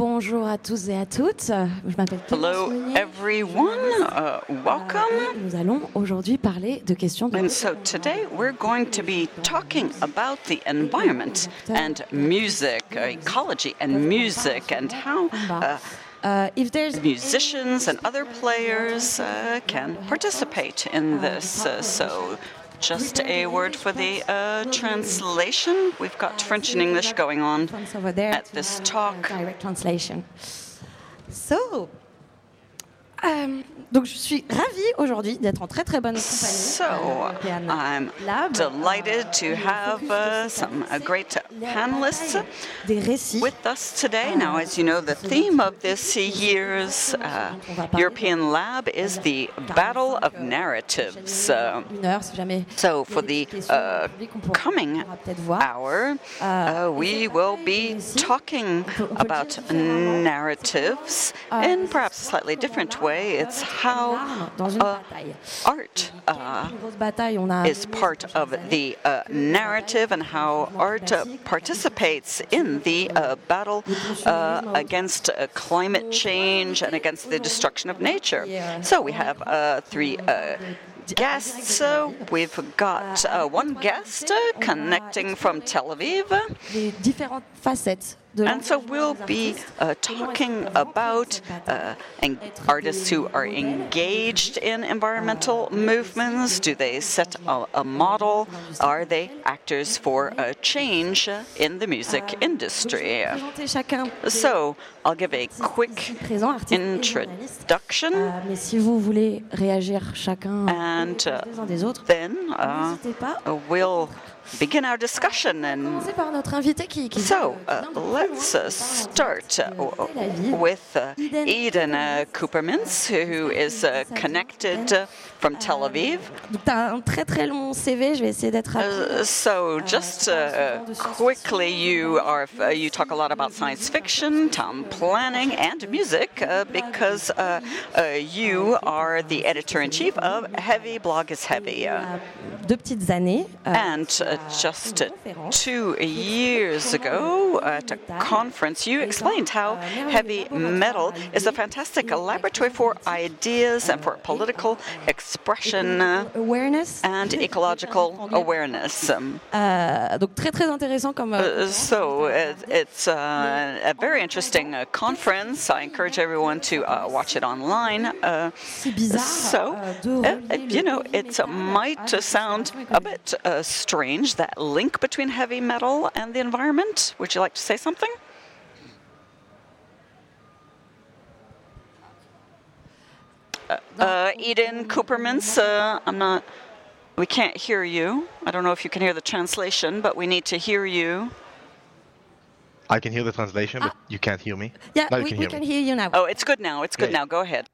Bonjour à tous et à toutes. Je m'appelle Hello, everyone. Uh, welcome. Nous allons aujourd'hui parler de questions de And so today we're going to be talking about the environment and music, uh, ecology and music, and how uh, Uh, if there's musicians and other players uh, can participate in this. Uh, so, just a word for the uh, translation. We've got French and English going on ones over there at this talk. direct translation. So, euh, donc je suis ravie aujourd'hui d'être en très très bonne compagnie. So, euh, I'm Lab. delighted to Euh, have uh, some uh, great panelists des with us today. Now, as you know, the theme of this year's uh, European Lab is the Battle of Narratives. Une heure, si jamais. so, il y a for the uh, du public, on pourra- coming on pourra peut-être voir. hour, uh, we will be talking about narratives in perhaps a slightly different way. It's how uh, art uh, Une grosse bataille, on a is part of the uh, narrative and how art uh, participates in the uh, battle uh, against uh, climate change and against the destruction of nature. So we have uh, three. Uh, Guests, uh, we've got uh, one guest uh, connecting from Tel Aviv, les différentes facettes de and so we'll be uh, talking about uh, artists who are engaged in environmental movements. Do they set a, a model? Are they actors for a change in the music industry? vais présenter chacun des So I'll give a quick ici présents, artistes et journalistes. introduction, Euh, mais si vous voulez réagir chacun and uh, des uns des autres, then uh, we'll begin our discussion. And Commencer par notre invité qui, qui So, uh, de- qui vient de plus let's uh, qui part en start uh, with uh, Eden Eden uh, Kupermintz, who is uh, connected uh, from Tel Aviv. Tu as un très très long CV, je vais essayer d'être rapide. Uh, so, just uh, quickly, you are uh, you talk a lot about science fiction, town planning, and music uh, because uh, uh, you are the editor in chief of Heavy Blog is Heavy. Uh, Deux petites années. euh, And uh, just two years ago at a conference, you explained how heavy metal is a fantastic laboratory for ideas and for political expression uh, awareness. and ecological awareness. Um, Euh, donc très très intéressant comme. euh, uh, so it, it's uh, a very interesting uh, conference. I encourage everyone to uh, watch it online. Uh, so, euh, de uh, relier uh, le you know, it might sound a bit uh, strange that link between heavy metal and the environment. Would you like to say something? Uh, uh, Eden Kupermintz, uh, I'm not. We can't hear you. I don't know if you can hear the translation, but we need to hear you. I can hear the translation, but you can't hear me. Yeah, now we, can we hear can hear you now. Oh, it's good now. It's good Yeah. now. Go ahead.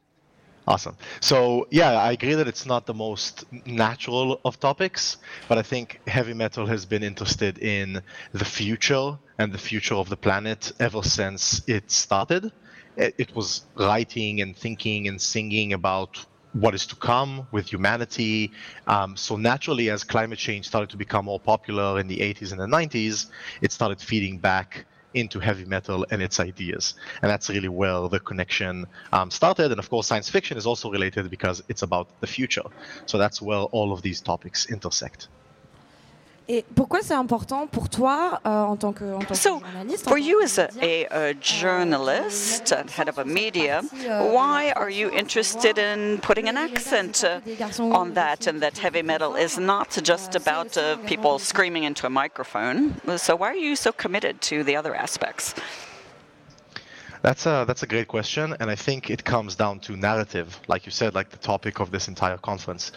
Awesome. So yeah, I agree that it's not the most natural of topics, but I think heavy metal has been interested in the future and the future of the planet ever since it started. It, was writing and thinking and singing about what is to come with humanity. Um, so naturally, as climate change started to become more popular in the 80s and the 90s, it started feeding back into heavy metal and its ideas. And that's really where the connection um, started. And of course, science fiction is also related because it's about the future. So that's where all of these topics intersect. Et pourquoi c'est important pour toi euh, en tant que, en tant que So, journaliste en for tant you as a, a, a journalist and head of a media, why are you interested in putting an accent uh, on that and that heavy metal is not just about uh, people screaming into a microphone? So, why are you so committed to the other aspects? That's a that's a great question, and I think it comes down to narrative, like you said, like the topic of this entire conference.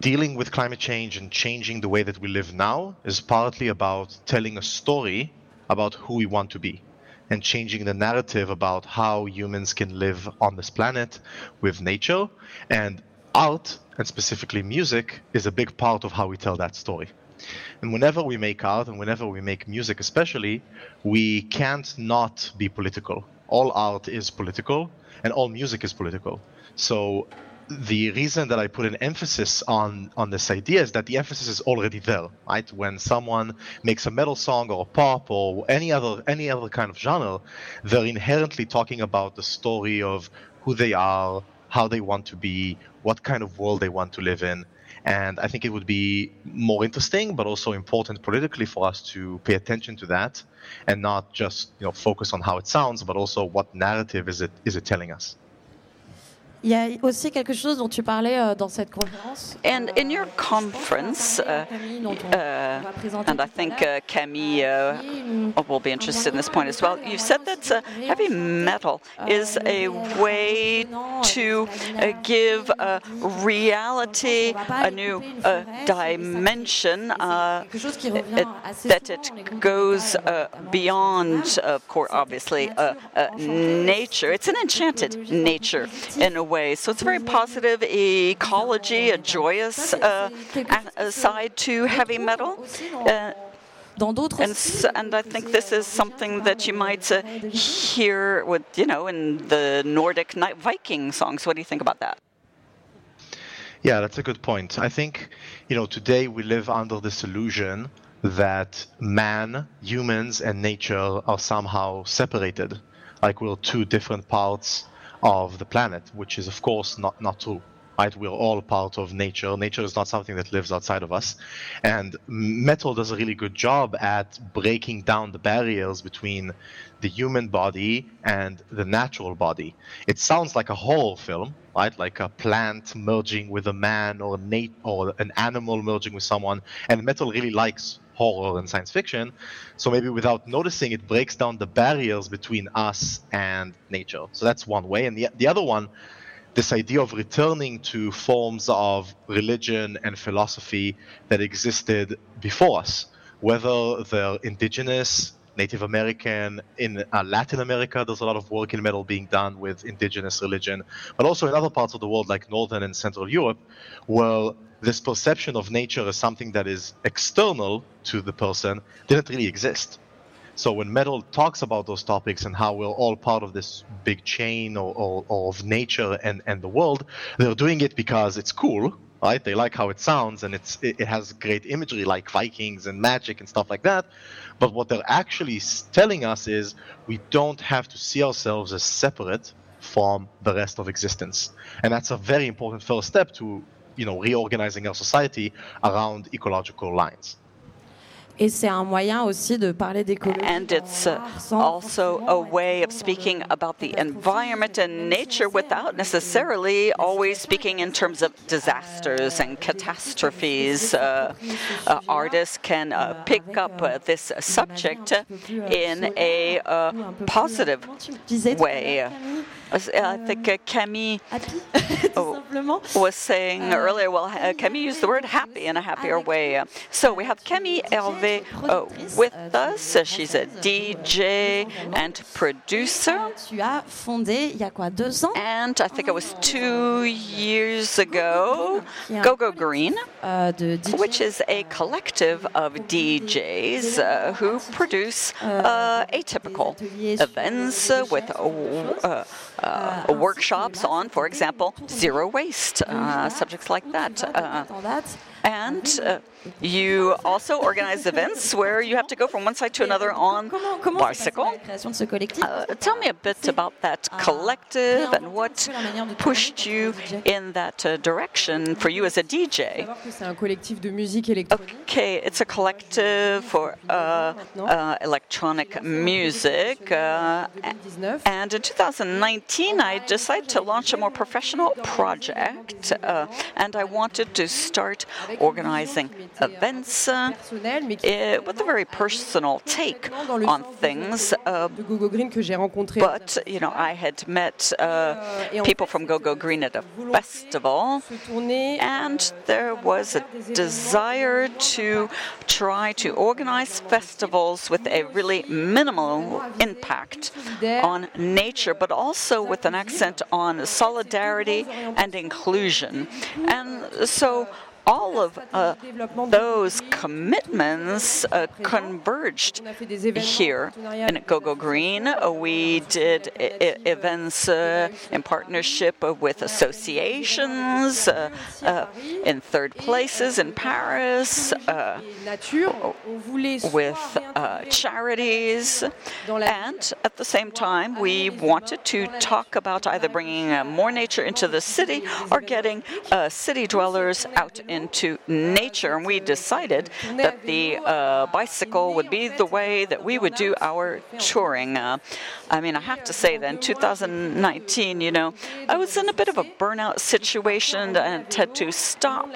Dealing with climate change and changing the way that we live now is partly about telling a story about who we want to be, and changing the narrative about how humans can live on this planet with nature, and art and specifically music is a big part of how we tell that story. And whenever we make art and whenever we make music, especially, we can't not be political. All art is political and all music is political. So the reason that I put an emphasis on on this idea is that the emphasis is already there, right? When someone makes a metal song or a pop or any other any other kind of genre, they're inherently talking about the story of who they are, how they want to be, what kind of world they want to live in. And I think it would be more interesting, but also important politically for us to pay attention to that and not just you know focus on how it sounds, but also what narrative is it is it telling us. Il y a aussi quelque chose dont tu parlais euh, dans cette conférence. And in your conference, uh, uh, and I think uh, Camille uh, will be interested in this point as well, you said that uh, heavy metal is a way to uh, give reality a new dimension, that it goes beyond, of course, obviously, nature. It's an enchanted nature in a way way. So it's a very positive ecology, a joyous uh, side to heavy metal. Uh, and, and, I think this is something that you might uh, hear with, you know, in the Nordic Viking songs. What do you think about that? Yeah, that's a good point. I think, you know, today we live under this illusion that man, humans, and nature are somehow separated, like we're two different parts of the planet, which is of course not, not true. Right? We're all part of nature. Nature is not something that lives outside of us. And metal does a really good job at breaking down the barriers between the human body and the natural body. It sounds like a horror film, right? Like a plant merging with a man or nat- or an animal merging with someone. And metal really likes horror and science fiction. So maybe without noticing, it breaks down the barriers between us and nature. So that's one way. And the, the other one, this idea of returning to forms of religion and philosophy that existed before us, whether they're indigenous, Native American, in uh, Latin America, there's a lot of work in metal being done with indigenous religion, but also in other parts of the world like Northern and Central Europe, where this perception of nature as something that is external to the person didn't really exist. So when metal talks about those topics and how we're all part of this big chain or, or, or of nature and, and the world, they're doing it because it's cool, right? They like how it sounds and it's it, has great imagery like Vikings and magic and stuff like that. But what they're actually telling us is we don't have to see ourselves as separate from the rest of existence. And that's a very important first step to you know, reorganizing our society around ecological lines. Et c'est un moyen aussi de parler d'écologie. And it's uh, also a way of speaking about the environment and nature without necessarily always speaking in terms of disasters and catastrophes. Uh, uh, artists can uh, pick up uh, this subject in a uh, positive way. I think uh, Camille oh, was saying euh, earlier, well, uh, Camille used the word happy in a happier way. So we have Camille Hervé uh, with euh, us. She's a DJ and producer. And I think it was two years ago, Go Go Green, euh, which is a collective of DJs uh, who produce uh, atypical events with uh, uh, workshops on, for example, zero waste, uh, subjects like that. And uh, you also organize events where you have to go from one side to another on bicycle. Uh, tell me a bit about that collective and what pushed you in that uh, direction for you as a DJ. Okay, it's a collective for uh, uh, electronic music. Uh, and in 2019, I decided to launch a more professional project, and I wanted to start organizing events uh, with a very personal take on things. Uh, but, you know, I had met uh, people from Go Go Green at a festival, and there was a desire to try to organize festivals with a really minimal impact on nature, but also with an accent on solidarity and inclusion. And so all of uh, those commitments uh, converged here in GoGo Green. Uh, we did events uh, in partnership with associations uh, uh, in third places in Paris, with charities, and at the same time, we wanted to talk about either bringing more nature into the city or getting city dwellers out into nature. And we decided that the uh, bicycle would be the way that we would do our touring. Uh, I mean, I have to say that in 2019, you know, I was in a bit of a burnout situation and had to stop.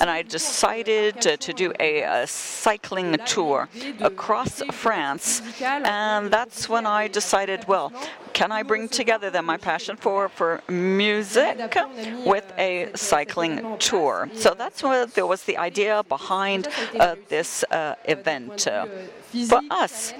And I decided to, to do a, a, cycling tour across France. And that's when I decided, well, can I bring together then my passion for, for music with a cycling tour? So that's what there was the idea behind uh, this uh, event. Uh, for us,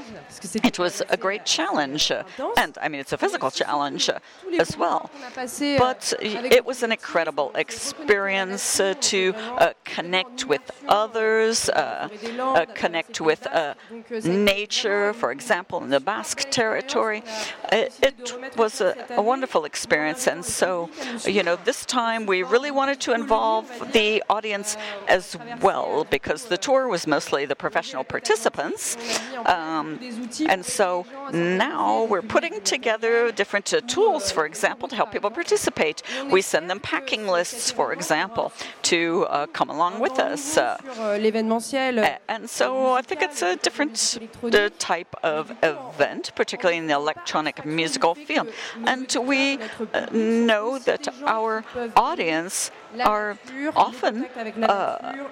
it was a great challenge, and I mean, it's a physical challenge as well. But it was an incredible experience uh, to uh, connect with others, uh, uh connect with uh, nature, for example, in the Basque territory. It, it was a, a, wonderful experience, and so, you know, this time we really wanted to involve the audience as well, because the tour was mostly the professional participants. Um, and so now we're putting together different uh, tools, for example, to help people participate. We send them packing lists, for example, to uh, come along with us. Uh, and so I think it's a different uh, type of event, particularly in the electronic musical field. And we uh, know that our audience are often, uh,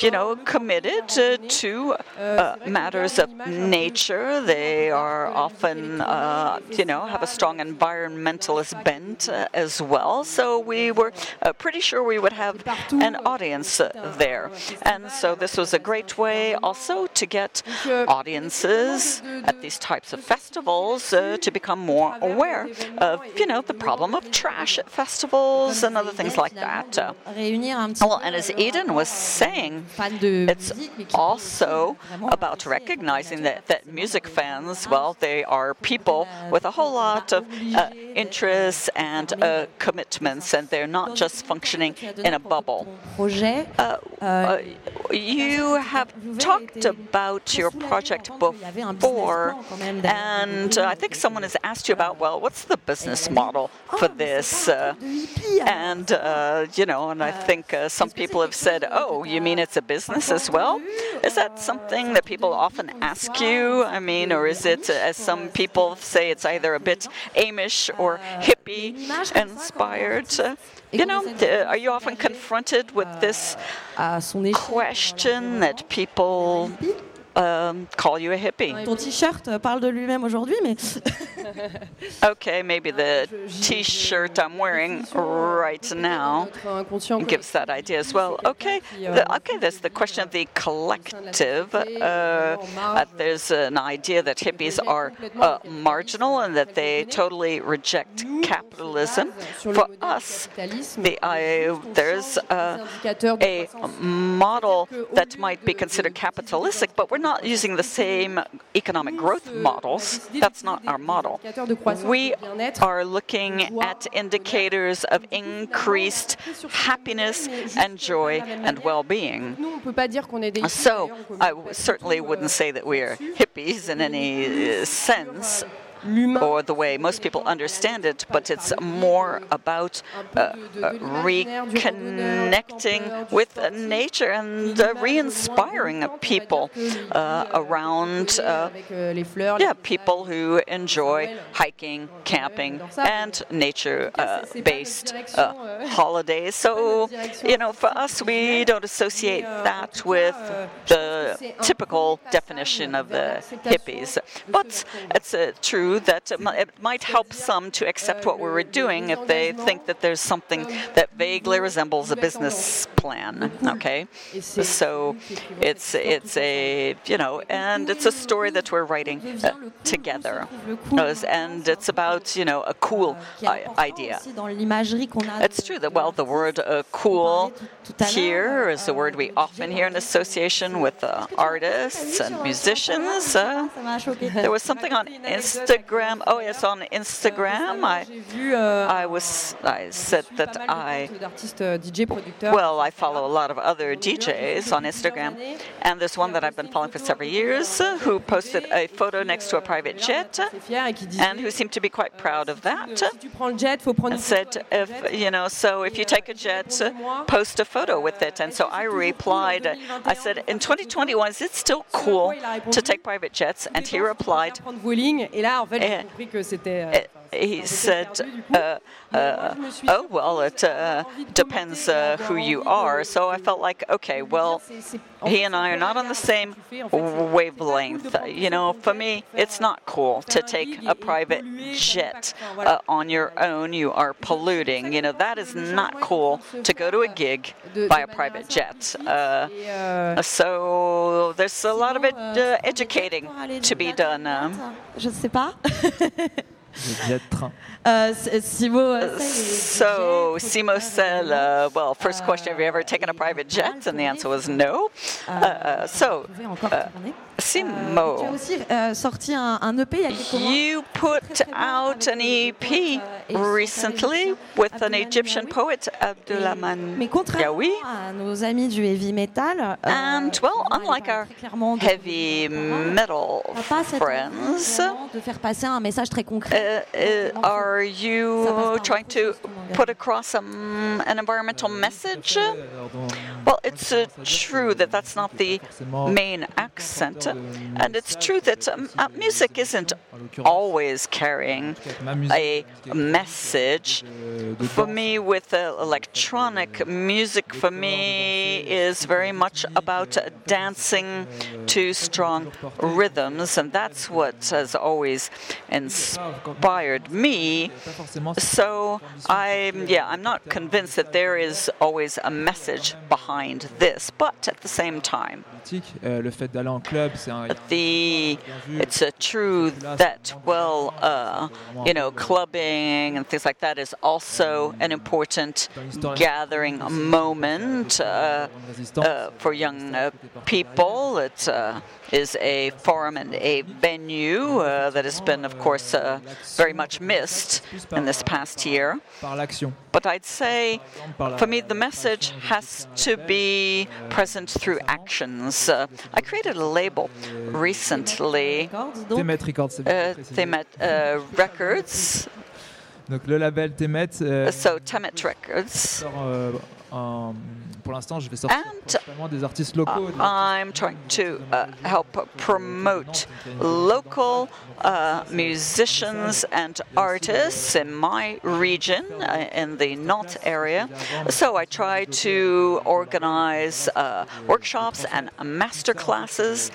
you know, committed to uh, matters of nature. They are often, uh, you know, have a strong environmentalist bent uh, as well. So we were uh, pretty sure we would have an audience uh, there. And so this was a great way also to get audiences at these types of festivals to become more aware of, you know, the problem of trash at festivals and other things like that. Well, and as Eden was saying, it's also about recognizing that, that music fans, well, they are people with a whole lot of uh, interests and uh, commitments, and they're not just functioning in a bubble. Uh, uh you have talked about your project before, and I think someone has asked you about, well, what's the business model for this? Uh, and, uh, you know, and I think uh, some people have said, oh, you mean it's a business as well? Is that something that people often ask you? I mean, or is it, as some people say, it's either a bit Amish or hippie inspired? You know, are you often confronted with this question that people um, call you a hippie. Ton t-shirt parle de lui-même aujourd'hui, mais. okay, maybe the t-shirt I'm wearing right now gives that idea as well. Okay, the, okay. There's the question of the collective. Uh, uh, there's an idea that hippies are uh, marginal and that they totally reject capitalism. For us, the, there's uh, a model that might be considered capitalistic, but we're not using the same economic growth models. That's not our model. We are looking at indicators of increased happiness and joy and well-being. So I certainly wouldn't say that we are hippies in any sense or the way most people understand it, but it's more about uh, uh, reconnecting with nature and uh, re-inspiring people uh, around uh, yeah, people who enjoy hiking, camping, and nature-based uh, holidays. So, you know, for us, we don't associate that with the the typical definition of the hippies. But it's a true that it, it might help some to accept what we were doing if they think that there's something that vaguely resembles a business plan. Okay, so it's it's a you know, and it's a story that we're writing uh, together, and it's about you know a cool idea. It's true that, well, the word uh, cool here is a word we often hear in association with uh, artists and musicians. Uh, there was something on Instagram. Oh, yes, on Instagram. I, euh, I was, I said that I, euh, well, I follow a lot of other DJs on Instagram, and there's one that I've been following for several years who posted a photo next to a private jet C'est fier et qui disait and who seemed to be quite proud of that. si tu prends le jet, faut prendre une and said, if you know, so if you take a jet, post a photo with it. And so I replied, I said, in 2021, is it still cool to take private jets? And he replied, fait, j'ai eh. compris que c'était. Euh, eh. He said, uh, uh, oh, well, it uh, depends uh, who you are. So I felt like, okay, well, he and I are not on the same wavelength. Uh, You know, for me, it's not cool to take a private jet uh, on your own. You are polluting. You know, that is not cool to go to a gig by a private jet. Uh, euh, so there's a lot of it, uh, educating to be done. Um, Je ne sais pas. Le jet train. Euh, C- Simo, euh, Sey, So les Simo said, uh, well, first question, have you ever taken a private jet? And the answer was no. Uh, so, pouvez encore uh, tourner. Tu as Simo, aussi euh, sorti un, un EP il y a quelques mois. you put out an EP recently with an Egyptian poet, Abdulrahman Mais contrairement Yaoui. à nos amis du heavy metal, euh, And, well, on parle unlike our très clairement de- heavy metal on n'a pas cette envie, friends, vraiment, are you trying to put across an environmental message? Well, it's uh, true that that's not the main accent, and it's true that um, uh, music isn't always carrying a message. euh, For me, with electronic music, for me is very much about dancing to strong rhythms, and that's what has always inspired me. So I'm yeah, I'm not convinced that there is always a message behind this, but at the same time. Euh, le fait d'aller en club, c'est un. the it's uh, true that well, uh, you know, clubbing and things like that is also an important gathering moment uh, uh, for young uh, people. It uh, is a forum and a venue uh, that has been, of course, uh, very much missed in this past year. But I'd say, for me, the message has to be present through actions. Uh, I created a label recently, Records, Records, uh. Temet uh, Records, Donc le label Temet euh, so Temet Records. Pour l'instant, je vais sortir And, principalement des artistes locaux. I'm trying to uh, help promote local uh, musicians and artists in my region, uh, in the Nantes area. So I try to organize uh, workshops and master classes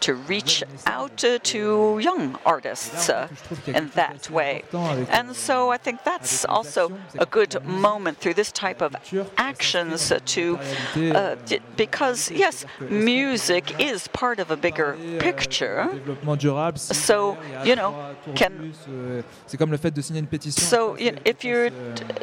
to reach out to young artists uh, in that way. And so I think that's also a good moment through this type of actions to, uh, because yes, music is part of a bigger picture. So, you know, can-. So, you know, if you're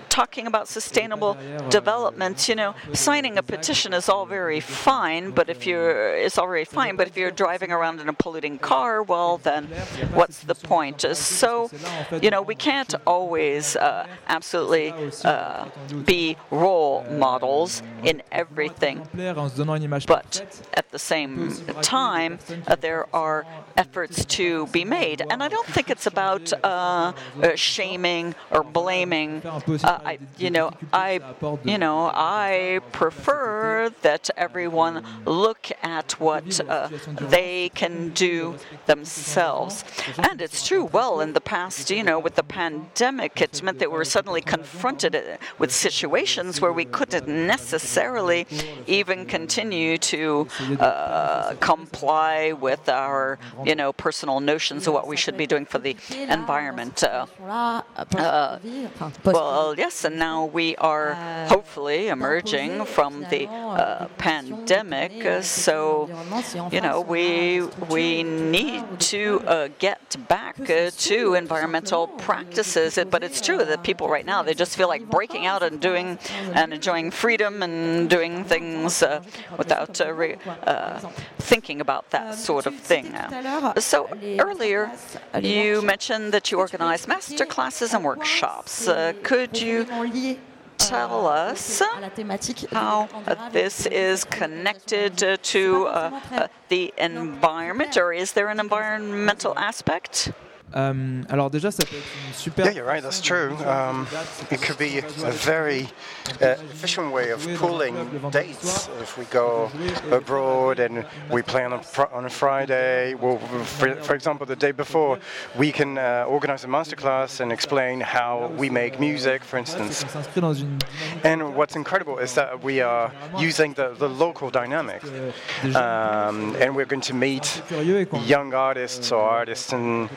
talking about sustainable development, you know, signing a petition is all very fine, but if you're, it's all very fine, but if you're driving around in a polluting car, well, then what's the point? Uh, So, you know, we can't always uh, absolutely uh, be role models in everything. But at the same time, uh, there are efforts to be made, and I don't think it's about uh, uh, shaming or blaming. I, you know, I, you know, I prefer that everyone look at what they they can do themselves. And it's true, well, in the past, you know, with the pandemic, it meant that we were suddenly confronted uh, with situations where we couldn't necessarily even continue to uh, comply with our, you know, personal notions of what we should be doing for the environment. Uh, uh, well, yes, and now we are hopefully emerging from the uh, pandemic. uh, so, you know, we we need to uh, get back uh, to environmental practices. But it's true that people right now they just feel like breaking out and doing and enjoying freedom and doing things uh, without uh, uh, thinking about that sort of thing. So earlier, you mentioned that you organize master classes and workshops. Uh, could you tell us how this is connected to uh, uh, the environment, or is there an environmental aspect? Euh, alors déjà, ça peut être super. Yeah, you're right, that's true. Um, it could be a very uh, efficient way of pooling dates. If we go abroad and we play on on a Friday, well, for, for example, the day before, we can uh, organize a masterclass and explain how we make music, for instance. On s'inscrit dans une. And what's incredible is that we are using the, the local dynamic. euh, Um, and we're going to meet curieux et qu'on young artists or artists in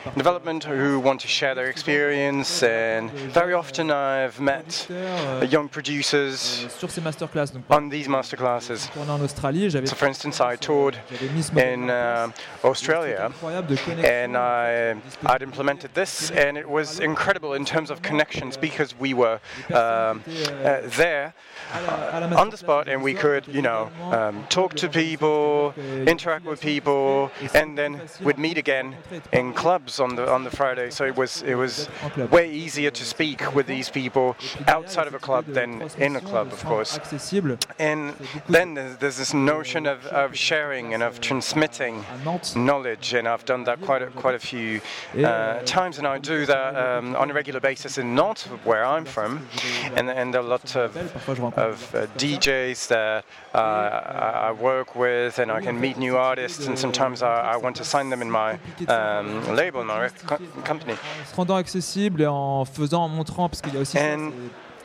development who want to share their experience. And very often I've met euh, young producers sur ces masterclass. Donc, on these masterclasses. pendant en Australie, j'avais So, for instance, I toured j'avais mis ce modèle in uh, Australia. incroyable de connexion. And I, I'd implemented this, and it was incredible in terms of connections because we were um, uh, there la- à la on the spot and we could, you know, um, talk to people, interact with people, and then we'd meet again in clubs on the on the Friday. So it was it was way easier to speak with these people outside of a club than in a club, of course. And then there's, this notion of, of sharing and of transmitting knowledge, and I've done that quite a, quite a few uh, times, and I do that um, on a regular basis in Nantes, where I'm from, and and a lot of of uh, DJs that uh, I work with, and I can meet new artists, and sometimes I, I want to sign them in my um, label, my company. en se rendant accessible et en faisant, en montrant, parce qu'il y a aussi. ça, And-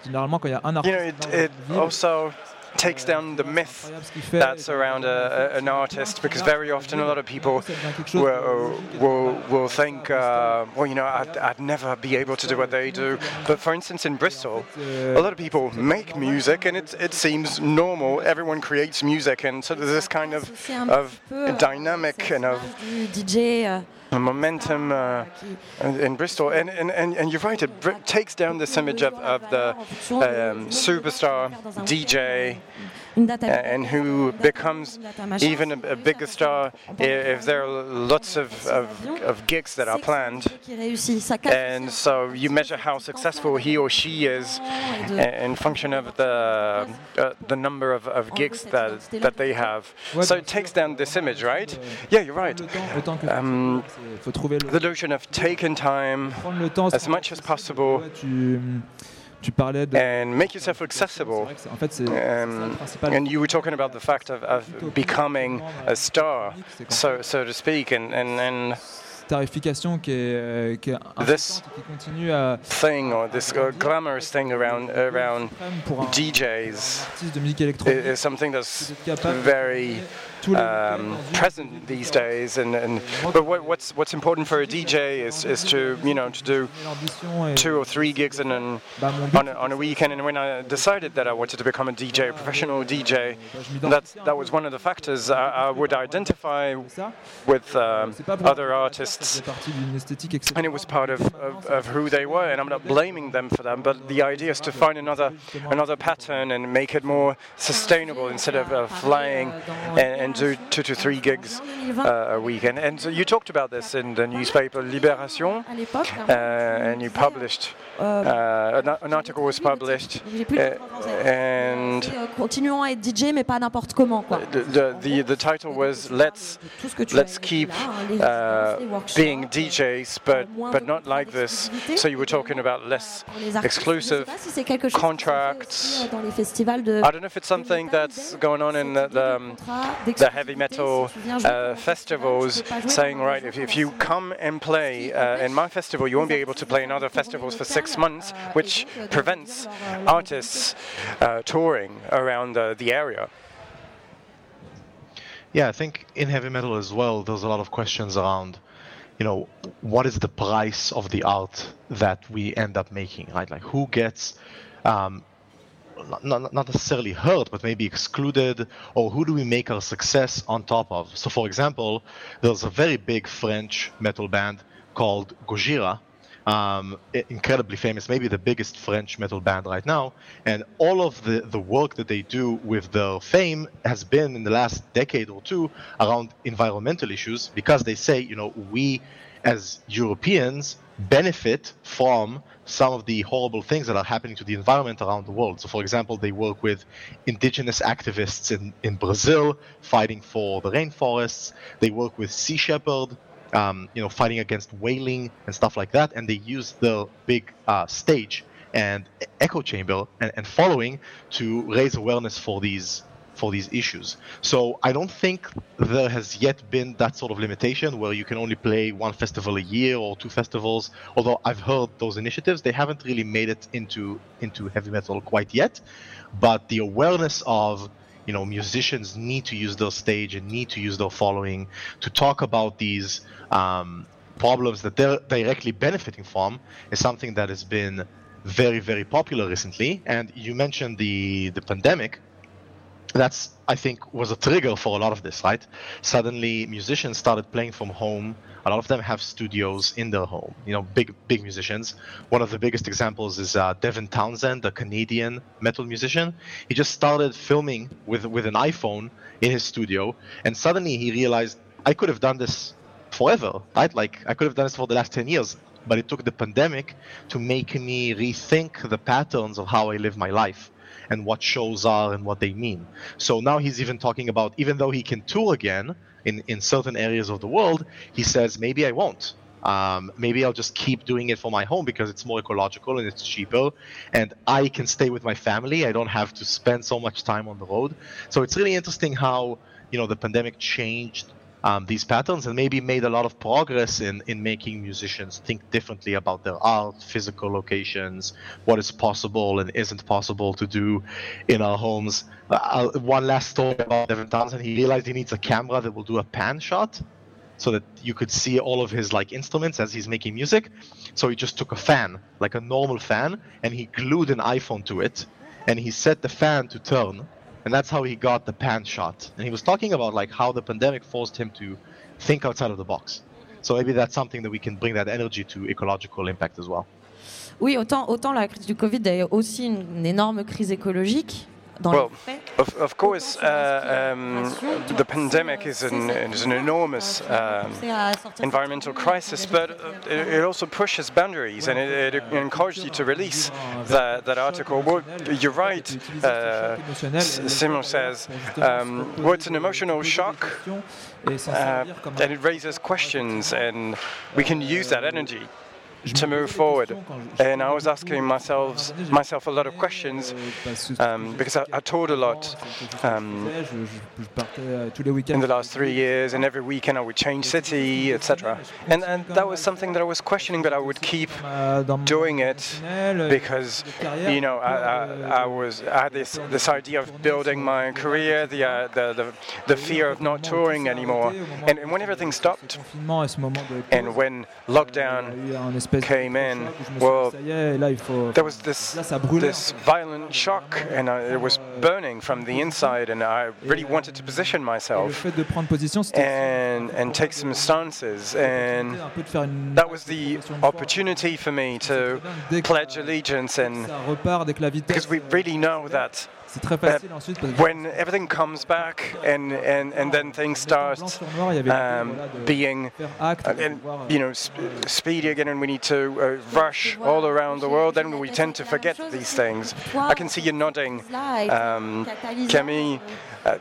c'est- généralement, quand il y a un You artiste. know, it, also takes down the myth that's et- around a, a- an artist, because very often a lot of people will, will, will think, uh, well, you know, I'd, I'd never be able to do what they do. But for instance, in Bristol, a lot of people make music and it, it seems normal. Everyone creates music, and so there's this kind of, of dynamic and of DJ momentum uh, in in Bristol. And, and, and, and you're right, it br- takes down this image of, of the um, superstar DJ and who becomes even a, a bigger star if there are lots of, of, of gigs that are planned. And so you measure how successful he or she is in function of the uh, the number of, of gigs that, that they have. So it takes down this image, right? Yeah, you're right. Um, The notion of taking time as much as possible tu, parlais de. and make yourself accessible. vrai que c'est- en fait, c'est c'est ça le Um, and you were talking about the fact of, of becoming a star, so so to speak, and, and, and tarification qui est, euh, qui est This- qui continue à thing or this uh, glamorous thing around around DJs artiste de musique i- électronique is something that's very um, present these days. And, and but what, what's what's important for a DJ is, is to you know to do two or three gigs mon but on a, on a weekend. And when I decided that I wanted to become a DJ, a professional DJ, that's that was one of the factors I, I would identify with um, other artists. and it was part of, of, of who they were and i'm not blaming them for that but the idea is to find another another pattern and make it more sustainable instead of uh, flying and, and do two to three gigs uh, a week and, and so you talked about this in the newspaper libération uh, and you published uh, an, an article was published uh, le temps français. and Euh, Continuons à être DJ, mais pas n'importe comment. The, the, title was let's Tout ce que tu let's keep écrit là, hein, les uh, résidences, les workshops, being DJs, but but not like this. So you were talking about less pour les artistes. exclusive Je sais pas si c'est quelque chose qui se fait contracts. aussi, euh, dans les festivals de I don't know if it's something that's going on in the, the, um, the heavy metal uh, festivals, saying, right, if, if you come and play uh, in my festival, you won't be able to play in other festivals for six months, which prevents artists uh, touring around the area. Yeah, I think in heavy metal as well, there's a lot of questions around, you know, what is the price of the art that we end up making, right? Like, who gets um, not, not necessarily hurt, but maybe excluded, or who do we make our success on top of? So, for example, there's a very big French metal band called Gojira, um, incredibly famous, maybe the biggest French metal band right now. And all of the, the work that they do with their fame has been in the last decade or two around environmental issues because they say, you know, we as Europeans benefit from some of the horrible things that are happening to the environment around the world. So, for example, they work with indigenous activists in, in Brazil fighting for the rainforests. They work with Sea Shepherd, um, you know, fighting against whaling and stuff like that. And they use the big uh, stage and echo chamber and, and following to raise awareness for these for these issues. So I don't think there has yet been that sort of limitation where you can only play one festival a year or two festivals. Although I've heard those initiatives, they haven't really made it into into heavy metal quite yet. But the awareness of you know musicians need to use their stage and need to use their following to talk about these um, problems that they're directly benefiting from is something that has been very very popular recently and you mentioned the the pandemic that's I think was a trigger for a lot of this, right? Suddenly musicians started playing from home. A lot of them have studios in their home. You know, big big musicians. One of the biggest examples is uh, Devin Townsend, a Canadian metal musician. He just started filming with with an iPhone in his studio, and suddenly he realized I could have done this forever, right? Like I could have done this for the last ten years. But it took the pandemic to make me rethink the patterns of how I live my life and what shows are and what they mean. So now he's even talking about, even though he can tour again in, in certain areas of the world, he says, maybe I won't. Um, maybe I'll just keep doing it for my home because it's more ecological and it's cheaper, and I can stay with my family. I don't have to spend so much time on the road. So it's really interesting how you know the pandemic changed um, these patterns and maybe made a lot of progress in, in making musicians think differently about their art, physical locations, what is possible and isn't possible to do in our homes. Uh, one last story about Devin Townsend. He realized he needs a camera that will do a pan shot so that you could see all of his like instruments as he's making music. So he just took a fan, like a normal fan, and he glued an iPhone to it, and he set the fan to turn, and that's how he got the pan shot. And he was talking about like how the pandemic forced him to think outside of the box. So maybe that's something that we can bring that energy to ecological impact as well. Oui, autant, autant la crise du Covid est aussi une énorme crise écologique, well, of, of course, uh, um, the pandemic is an, is an enormous um, environmental crisis, but it, it, also pushes boundaries and it, it, encourages you to release that, that article. Well, you're right, uh, Simon says, um, well, it's an emotional shock uh, and it raises questions, and we can use that energy to move forward. And I was asking myself myself a lot of questions um, because I, I, toured a lot um, in the last three years, and every weekend I would change city, etc. And and that was something that I was questioning, but I would keep doing it because you know I, I, I was I had this this idea of building my career, the uh, the, the the fear of not touring anymore, and, and when everything stopped, and when lockdown came in, well, there was this, this violent shock, and I, it was burning from the inside, and I really wanted to position myself. and, and take some stances. And that was the opportunity for me to pledge allegiance, and because we really know that C'est très facile ensuite parce que when everything comes back and and and then things start um, being uh, and, you know sp speedy again and we need to uh, rush all around the world then we tend to forget these things. I can see you nodding, um, Camille. Uh,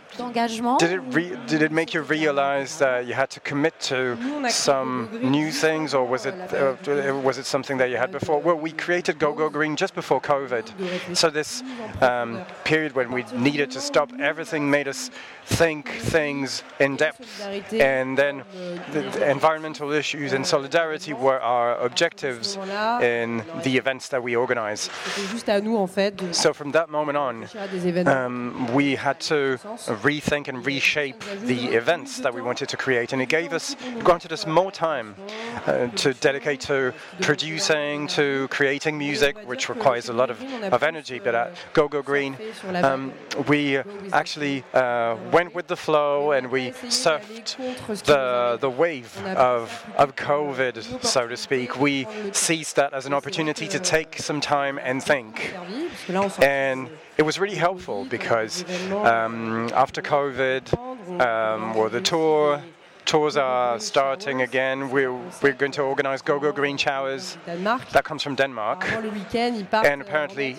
did it did it make you realize that you had to commit to some new things, or was it uh, was it something that you had before? Well, we created Go Go Green just before COVID, so this um, period period when we needed to stop everything made us think things in depth. And then the, environmental issues and solidarity were our objectives in the events that we organize. So from that moment on, um, we had to rethink and reshape the events that we wanted to create, and it gave us, granted us more time uh, to dedicate to producing, to creating music, which requires a lot of, of energy. But at Go Go Green, um, we actually uh, went with the flow and we surfed the the wave of of COVID, so to speak. We seized that as an opportunity to take some time and think. And it was really helpful because um, after COVID, um, well, the tour tours are starting again. We're, we're going to organize Go Go Green Showers. That comes from Denmark. Avant le week-end, ils partent And euh, apparently,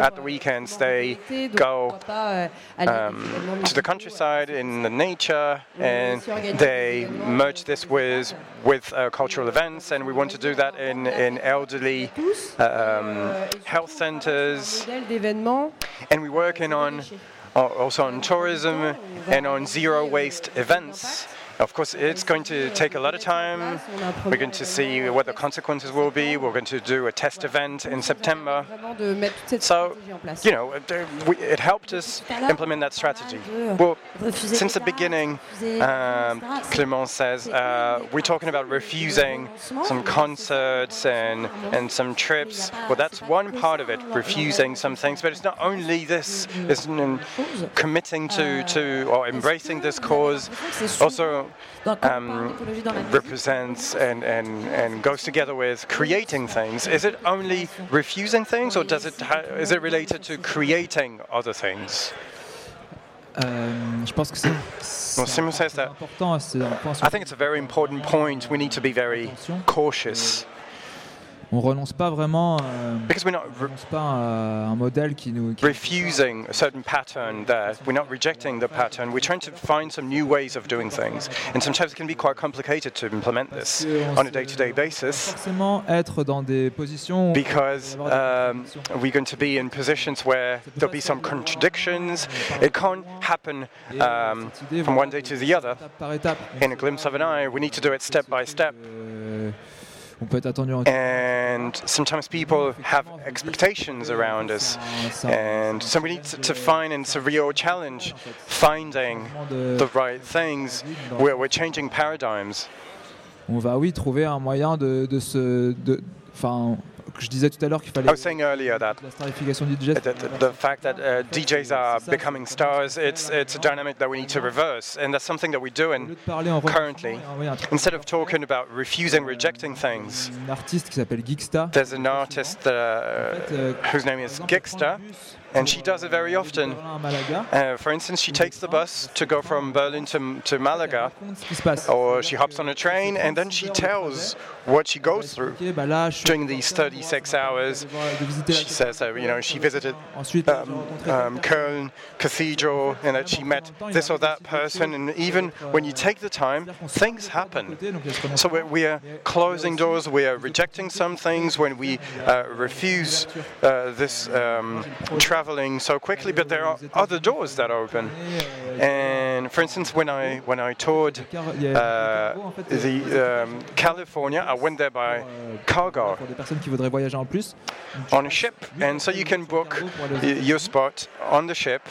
at the euh, weekends, they go, euh, aller à des um, to the countryside in the nature and they merge this with with uh, cultural events and we want to do that in, in elderly um, euh, health centers and we're working on uh, also on tourism and on zero waste events. Of course, it's going to take a lot of time. We're going to see what the consequences will be. We're going to do a test event in September. So, you know, it, uh, it helped us implement that strategy. Well, since the beginning, um, Clément says uh, we're talking about refusing some concerts and, and some trips. Well, that's one part of it, refusing some things. But it's not only this, it's committing to, to or embracing this cause. Also, um, represents and, and, and goes together with creating things. Is it only refusing things, or does it ha- is it related to creating other things? Je pense que c'est Well, Simon says that. important. C'est un point sur I think it's a very important point. We need to be very cautious On renonce pas vraiment. euh, because we're not on re- renonce pas à un modèle qui nous. qui- refusing a certain pattern there. We're not rejecting the pattern. We're trying to find some new ways of doing things. And sometimes it can be quite complicated to implement this on a day-to-day basis. forcément être dans des positions. because um, we're going to be in positions where there'll be some contradictions. It can't happen um, from one day to the other in a glimpse of an eye. We need to do it step by step. On peut être attendu en And sometimes people have expectations around us. And so we need to, find, and it's a real challenge, finding the right things. We're, we're changing paradigms. On va oui trouver un moyen de, de se. de- que je disais tout à l'heure qu'il fallait. I was saying earlier that la starification du DJ. the, fact that uh, DJs are becoming stars, it's, it's a dynamic that we need to reverse. And that's something that we're doing. currently, Instead of talking about refusing, rejecting things, Une artiste qui s'appelle Geeksta. there's an artist uh, euh, whose name is exemple, and she does it very often. Uh, for instance, she takes the bus to go from Berlin to, to Malaga, or she hops on a train, and then she tells what she goes through. during these 36 hours. She says that you know she visited um, um, Köln Cathedral and that she met this or that person, and even when you take the time, things happen. So we, are closing doors, we are rejecting some things when we uh, refuse uh, this um, traveling so quickly, but there are other doors that open. And for instance, when I when I toured car- il y a- il y a uh, cargo, en fait, the um, California, I went there by cargo pour des personnes qui voudraient voyager en plus. on a ship, and so you can book your spot on the ship,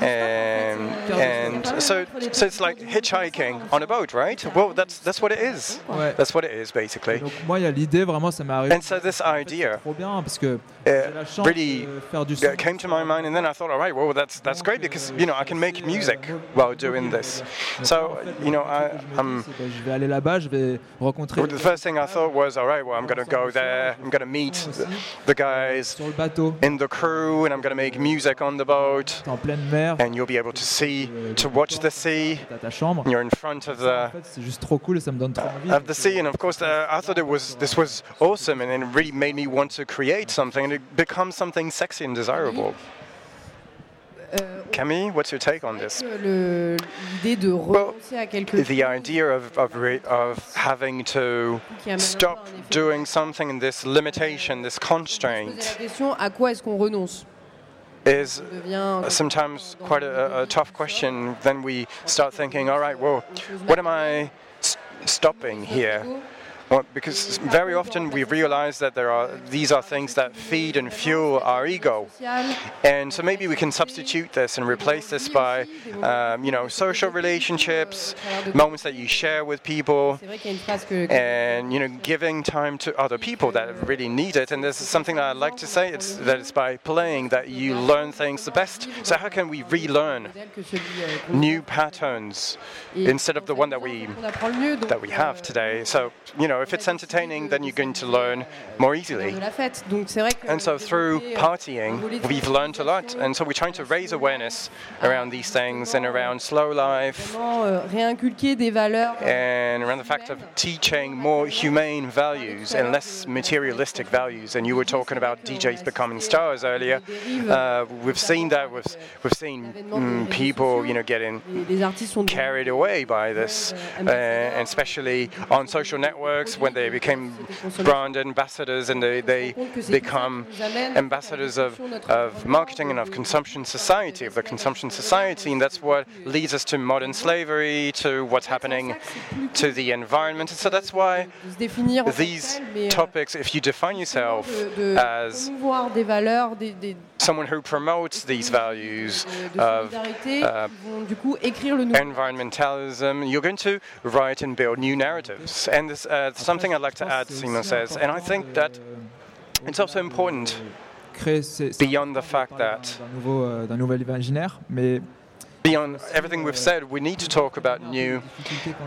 and and so so it's like hitchhiking on a boat, right? Well, that's that's what it is. That's what it is basically. Donc moi, il y a l'idée vraiment, ça m'est arrivé. And so this idea trop bien parce que uh, j'ai la chance really de faire du son. uh, came to my mind, and then I thought, all right, well, that's that's great because you know I can make music while doing this. So you know, I, I'm. C'est que je vais aller là-bas, je vais rencontrer well, the first thing I thought was, all right, well, I'm gonna go there. I'm gonna meet the, the guys sur le bateau, in the crew, and I'm gonna make music on the boat. t'es en pleine mer, And you'll be able to see, to watch the sea. You're in front of the fait, c'est juste trop cool et ça me donne trop envie. of the sea, and of course, uh, I thought it was this was awesome, and it really made me want to create something, and it becomes something sexy and desirable. Euh, Camille, what's your take on this? que le- L'idée de renoncer à quelque chose The idea of of, re, of having to qui amène un peu stop doing something in this limitation, this constraint. la question à quoi est-ce is sometimes quite a, a, tough question. Then we start thinking, all right, well, what am I stopping here? Well, because very often we realize that there are these are things that feed and fuel our ego, and so maybe we can substitute this and replace this by, um, you know, social relationships, moments that you share with people, and you know, giving time to other people that really need it. And this is something that I like to say: it's that it's by playing that you learn things the best. So how can we relearn new patterns instead of the one that we that we have today? So you know if it's entertaining, then you're going to learn more easily. And so through partying, we've learned a lot. And so we're trying to raise awareness around these things and around slow life and around the fact of teaching more humane values and less materialistic values. And you were talking about DJs becoming stars earlier. Uh, we've seen that. We've, we've seen mm, people, you know, getting carried away by this, uh, and especially on social networks when they became brand ambassadors and they, they become ambassadors of, of marketing and of consumption society, of the consumption society, and that's what leads us to modern slavery, to what's happening to the environment. And so that's why these topics, if you define yourself as someone who promotes these values of uh, environmentalism, you're going to write and build new narratives. And this, uh, something I'd like to add, Simon says, and I think that it's also important beyond the fact that beyond everything we've said, we need to talk about new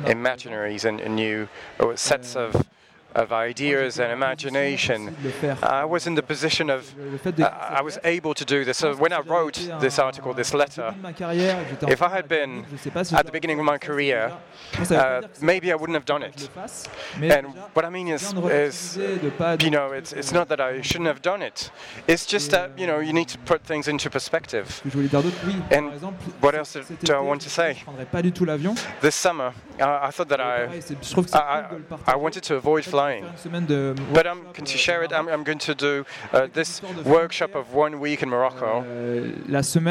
imaginaries and, and new uh, sets of of ideas and imagination. I was in the position of, uh, I was able to do this. So when I wrote this article, this letter, if I had been at the beginning of my career, uh, maybe I wouldn't have done it. And what I mean is, is you know, it's, it's not that I shouldn't have done it. It's just that, you know, you need to put things into perspective. And what else do I want to say? This summer, I, I thought that I, I, I wanted to avoid flying but I'm going to share it. I'm, I'm going to do uh, this workshop of one week in Morocco. Euh,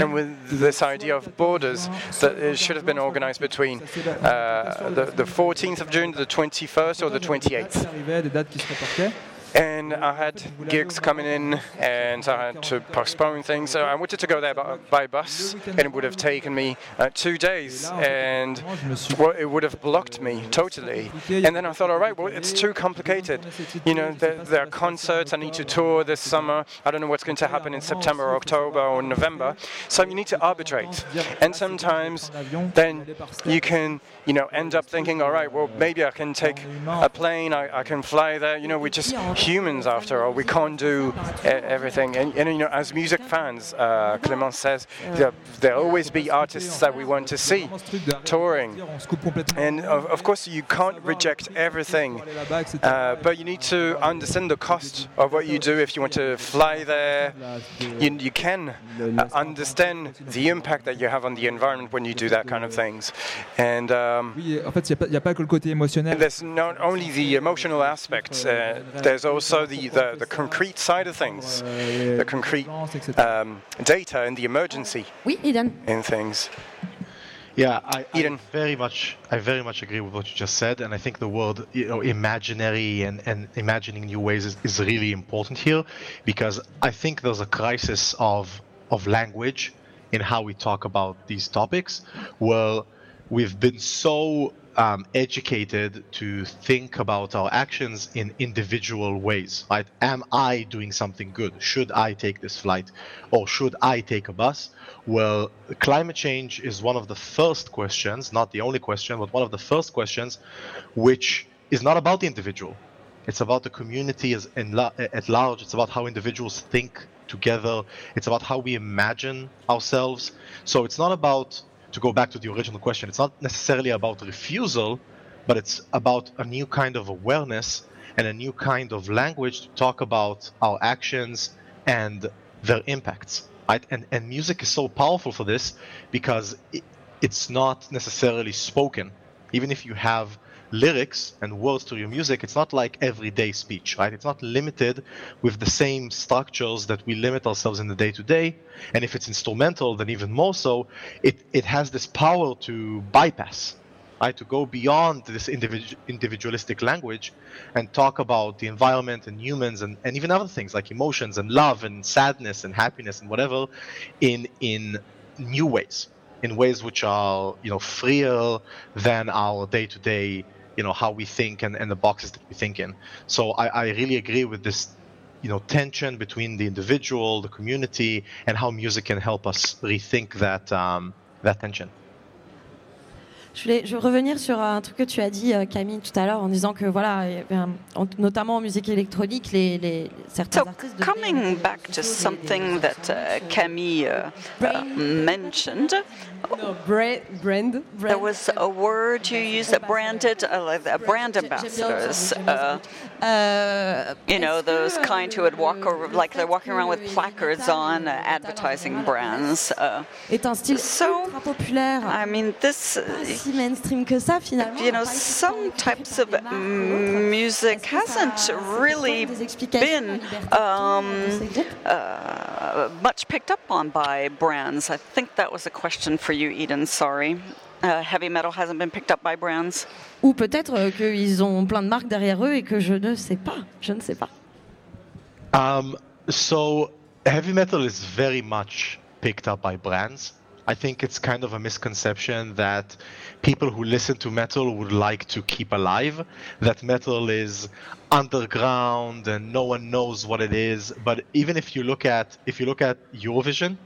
and with this idea of borders, that it should have been organized between uh, the, the 14th of June, the 21st, or the 28th and I had gigs coming in, and I had to postpone things. So I wanted to go there by, by bus, and it would have taken me uh, two days, and well, it would have blocked me totally. And then I thought, all right, well, it's too complicated. You know, there, there are concerts. I need to tour this summer. I don't know what's going to happen in September, or October, or November. So you need to arbitrate, and sometimes then you can, you know, end up thinking, all right, well, maybe I can take a plane. I, I can fly there. You know, we're just humans after all. We can't do everything. And, and, you know, as music fans, uh, Clémence says there'll always be artists that we want to see touring. And of, of course, you can't reject everything, uh, but you need to understand the cost of what you do. If you want to fly there, you, you can uh, understand the impact that you have on the environment when you do that kind of things. And um, there's not only the emotional aspects, uh, there's also the, the, the, concrete side of things, the concrete um, data and the emergency oui, Eden. in things. Yeah, I, I, very much, I very much agree with what you just said, and I think the word, you know, imaginary and, and imagining new ways is, is really important here, because I think there's a crisis of of language in how we talk about these topics. Well, we've been so um, educated to think about our actions in individual ways. Right? Am I doing something good? Should I take this flight, or should I take a bus? Well, climate change is one of the first questions, not the only question, but one of the first questions, which is not about the individual. It's about the community as la- at large. It's about how individuals think together. It's about how we imagine ourselves. So it's not about to go back to the original question, it's not necessarily about refusal, but it's about a new kind of awareness and a new kind of language to talk about our actions and their impacts. Right? And, and music is so powerful for this because it, it's not necessarily spoken. Even if you have lyrics and words to your music, it's not like everyday speech, right? It's not limited with the same structures that we limit ourselves in the day to day. And if it's instrumental, then even more so, it, it has this power to bypass, right? To go beyond this individu- individualistic language and talk about the environment and humans and, and even other things like emotions and love and sadness and happiness and whatever in, in new ways in ways which are you know freer than our day-to-day you know how we think and, and the boxes that we think in. So I, I really agree with this you know tension between the individual the community and how music can help us rethink that um, that tension Je voulais, je veux revenir sur un truc que tu as dit, euh, Camille, tout à l'heure, en disant que, voilà, euh, notamment en musique électronique, les, les certains so, artistes. Coming back to something that uh, Camille uh, uh, mentioned. No, brand, brand. There was a word you used, branded, uh, like brand ambassadors. Uh, uh, you know, those kind who would walk, or, like they're walking around with placards on uh, advertising brands. Uh, so, I mean, this si mainstream que ça finalement. You know, some types of music hasn't really been um, uh, much picked up on by brands. I think that was a question for you, Eden. Sorry. Uh, heavy metal hasn't been picked up by brands. Ou peut-être qu'ils ont plein de marques derrière eux et que je ne sais pas. Je ne sais pas. Um, so heavy metal is very much picked up by brands. I think it's kind of a misconception that people who listen to metal would like to keep alive. That metal is underground and no one knows what it is. But even if you look at if you look at Eurovision,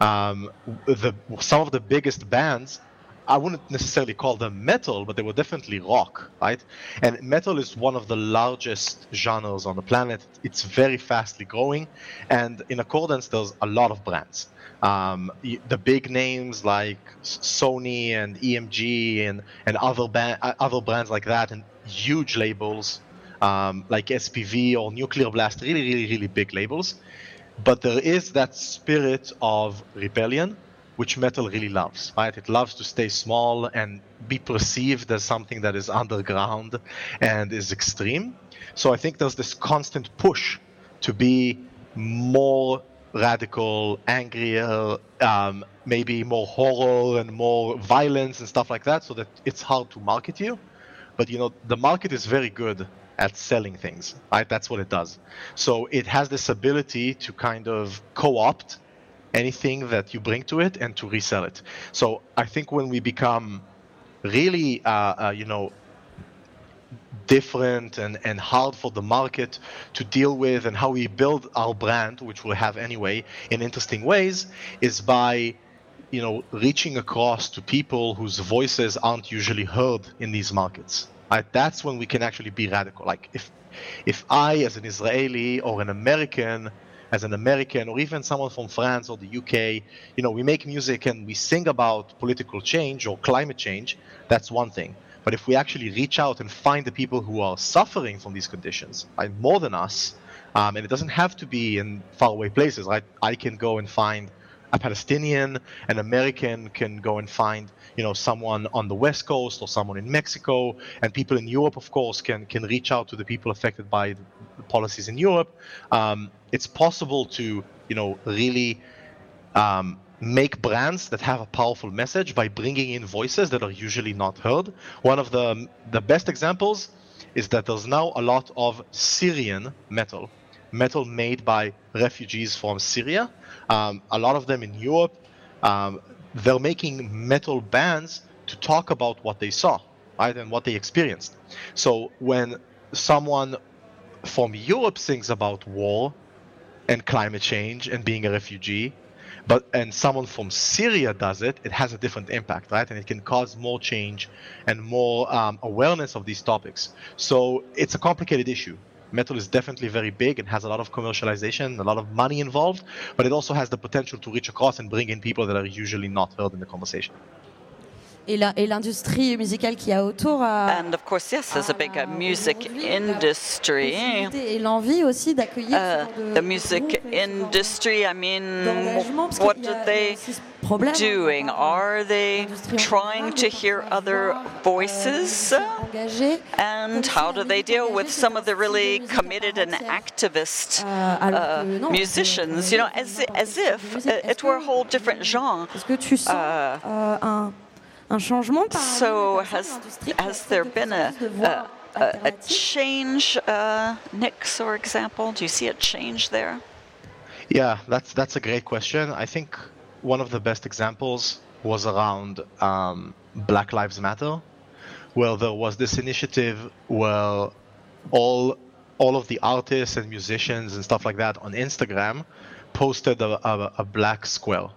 um, the some of the biggest bands I wouldn't necessarily call them metal, but they were definitely rock, right? And metal is one of the largest genres on the planet. It's very fastly growing, and in accordance, there's a lot of brands. Um, the big names like Sony and BMG and and other ba- uh, other brands like that, and huge labels um, like SPV or Nuclear Blast, really, really, really big labels. But there is that spirit of rebellion which metal really loves, right? It loves to stay small and be perceived as something that is underground and is extreme. So I think there's this constant push to be more radical, angrier, um, maybe more horror and more violence and stuff like that, so that it's hard to market you. But you know, the market is very good at selling things, right? That's what it does. So it has this ability to kind of co-opt anything that you bring to it and to resell it. So I think when we become really, uh, uh, you know, different and, and hard for the market to deal with and how we build our brand, which we'll have anyway, in interesting ways, is by you know reaching across to people whose voices aren't usually heard in these markets. Right? That's when we can actually be radical. Like if if I as an Israeli or an American as an American or even someone from France or the UK, you know, we make music and we sing about political change or climate change, that's one thing. But if we actually reach out and find the people who are suffering from these conditions, right, more than us, um, and it doesn't have to be in faraway places, right? I can go and find a Palestinian, an American can go and find, you know, someone on the West Coast or someone in Mexico, and people in Europe, of course, can can reach out to the people affected by policies in Europe. Um, it's possible to, you know, really um, make brands that have a powerful message by bringing in voices that are usually not heard. One of the the best examples is that there's now a lot of Syrian metal, metal made by refugees from Syria. Um, a lot of them in Europe. Um, they're making metal bands to talk about what they saw, right, and what they experienced. So when someone from Europe sings about war and climate change and being a refugee, but and someone from Syria does it, it has a different impact, right? And it can cause more change and more um, awareness of these topics. So it's a complicated issue. Metal is definitely very big and has a lot of commercialization, a lot of money involved, but it also has the potential to reach across and bring in people that are usually not heard in the conversation. Et l'industrie musicale qu'il y a autour. and of course, yes, there's a big uh, music industry. Et l'envie aussi d'accueillir. Uh, the music industry, I mean, what are they doing? Are they trying to hear other voices? And how do they deal with some of the really committed and activist uh, musicians? You know, as, as if it were a whole different genre. Uh, un changement par So has, has there been a, a, a, a change, uh, Nick, for example? Do you see a change there? Yeah, that's that's a great question. I think one of the best examples was around um, Black Lives Matter, where there was this initiative where all all of the artists and musicians and stuff like that on Instagram posted a, a, a black square,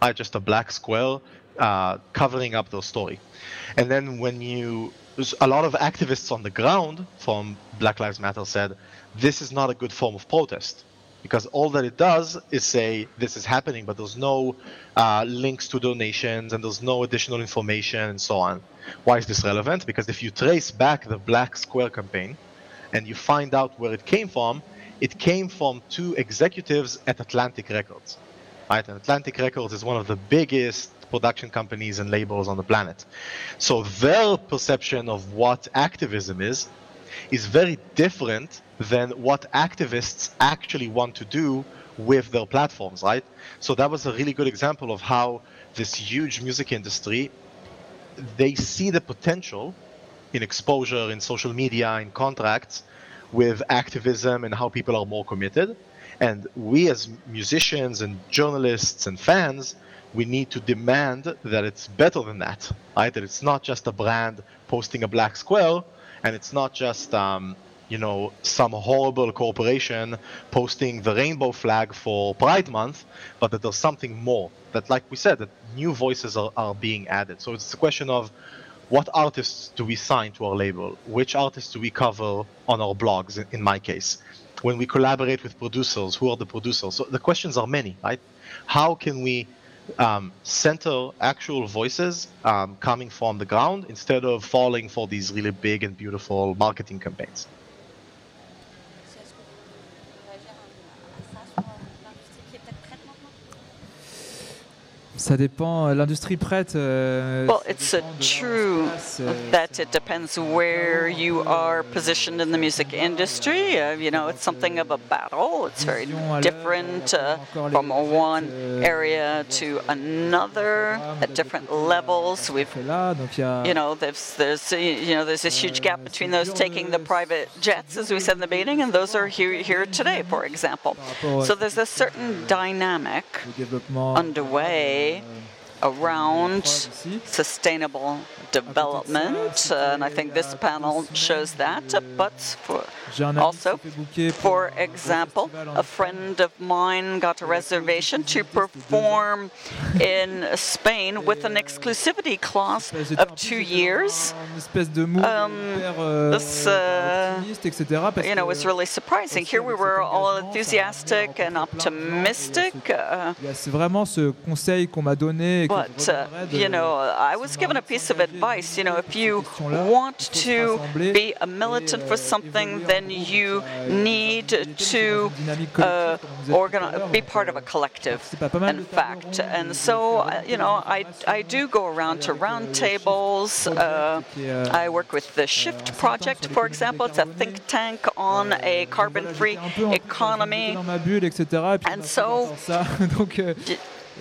right? Just a black square uh, covering up their story. And then when you, a lot of activists on the ground from Black Lives Matter said, this is not a good form of protest. Because all that it does is say this is happening, but there's no uh, links to donations and there's no additional information and so on. Why is this relevant? Because if you trace back the Black Square campaign and you find out where it came from, it came from two executives at Atlantic Records. Right? And Atlantic Records is one of the biggest production companies and labels on the planet. So their perception of what activism is is very different than what activists actually want to do with their platforms, right? So that was a really good example of how this huge music industry they see the potential in exposure in social media in contracts with activism and how people are more committed and we as musicians and journalists and fans we need to demand that it's better than that, right? That it's not just a brand posting a black square, and it's not just um, you know some horrible corporation posting the rainbow flag for Pride Month, but that there's something more. That, like we said, that new voices are, are being added. So it's a question of what artists do we sign to our label? Which artists do we cover on our blogs? In, in my case, when we collaborate with producers, who are the producers? So the questions are many, right? How can we um, center actual voices um, coming from the ground instead of falling for these really big and beautiful marketing campaigns. Ça dépend. Euh, l'industrie prête. Euh, well, it's true euh, that it depends where you are positioned in the music industry. Uh, you know, it's something of a battle. It's very different uh, from one area to another at different levels. We've, you know, there's there's you know there's this huge gap between those taking the private jets, as we said in the beginning, and those are here here today, for example. So there's a certain dynamic underway day around sustainable development, and I think this panel shows that. But for also, for example, a friend of mine got a reservation to perform in Spain with an exclusivity clause of two years. Um, this, uh, you know, was really surprising. Here we were all enthusiastic and optimistic. Uh, but, uh, you know, I was given a piece of advice. You know, if you want to be a militant for something, then you need to uh, organize, be part of a collective, in fact. And so, uh, you know, I, I do go around to roundtables. Uh, I work with the Shift Project, for example. It's a think tank on a carbon-free economy. And so,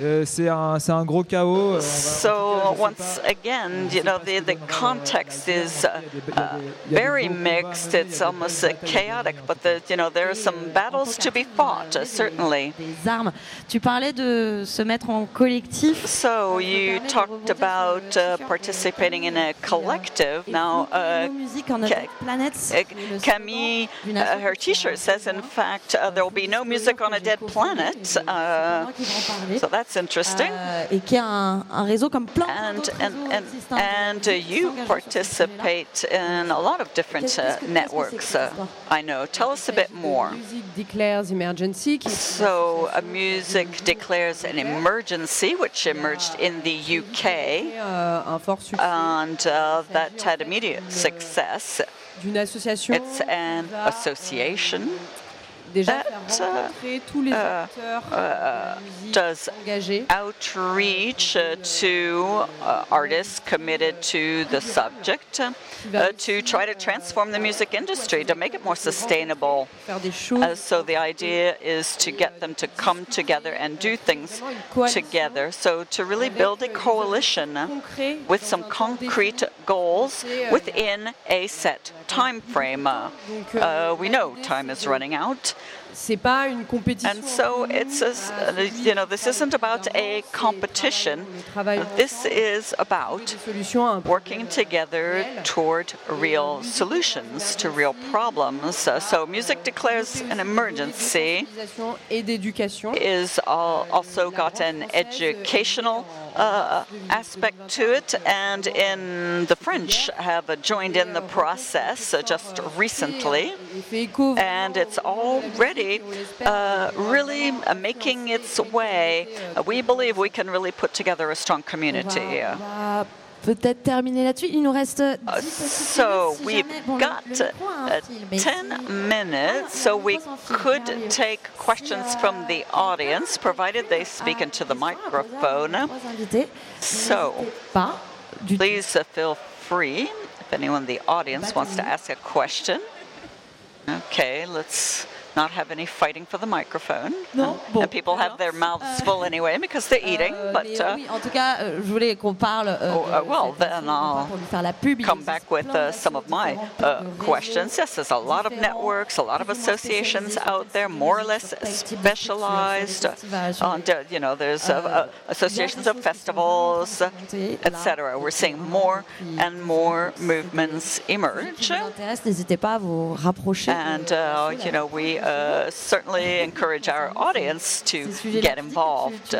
Euh, c'est un, un, gros chaos. Euh, so once again, you know, the, the context is uh, uh, very mixed. It's almost uh, chaotic, but the, you know, there are some battles to be fought, uh, certainly. Des armes. Tu parlais de se mettre en collectif. So you talked about uh, participating in a collective. Now, Camille, her T-shirt says, in fact, there will be no music on a dead planet. so that's interesting. Euh, et qui est un, un réseau comme plein And and and, and uh, you participate in a lot of different uh, qu'est-ce que c'est networks. Uh, I know. Tell us a bit more. Music Declares Emergency, qui est So, uh, music declares an emergency, which emerged in the UK, euh, un fort succès and uh, that had immediate success. It's an association déjà that, faire uh, rencontrer tous les acteurs de la musique does engagés outreach uh, to uh, artists committed to the subject uh, to try to transform the music industry, to make it more sustainable. faire des choses Uh, so the idea is to get them to come together and do things together. So to really build a coalition with some concrete goals within a set time frame. Uh, uh, we know time is running out. C'est pas une compétition And so it's a, uh, you know, this isn't about a competition. This is about working together toward real solutions to real problems. Uh, so music declares an emergency is also got an educational uh, aspect to it, and in the French have joined in the process uh, just recently, and it's already uh, really uh, making its way. Uh, we believe we can really put together a strong community. va, on va peut-être terminer là-dessus. Il nous reste 10 petites Uh, So si we've jamais- bon, le- got le micro a un uh, fil, mais 10 minutes, so we could take questions from the audience, provided they speak into the microphone. So, N'hésitez pas du tout. please uh, feel free if anyone in the audience wants to ask a question. Okay, let's not have any fighting for the microphone. Non, And- bon, and people have their mouths full anyway because they're eating. Euh, But mais uh, oui, en tout cas, euh, je voulais qu'on parle. euh, Oh, uh, well, then personne, non pas I'll pour lui faire la pub, come back with uh, some of my uh, différentes, plein de questions. Yes, there's a lot of networks, a lot of plus ou moins associations out there, more or less sur tel type de structure, sur les specialized. On, you know, there's Euh, il y a des associations of festivals, vraiment en train de se monter, là. etc. We're seeing more and more movements emerge. Si vous intéresse, n'hésitez pas à vous. And, uh, you know, we Uh, certainly encourage our audience to get involved.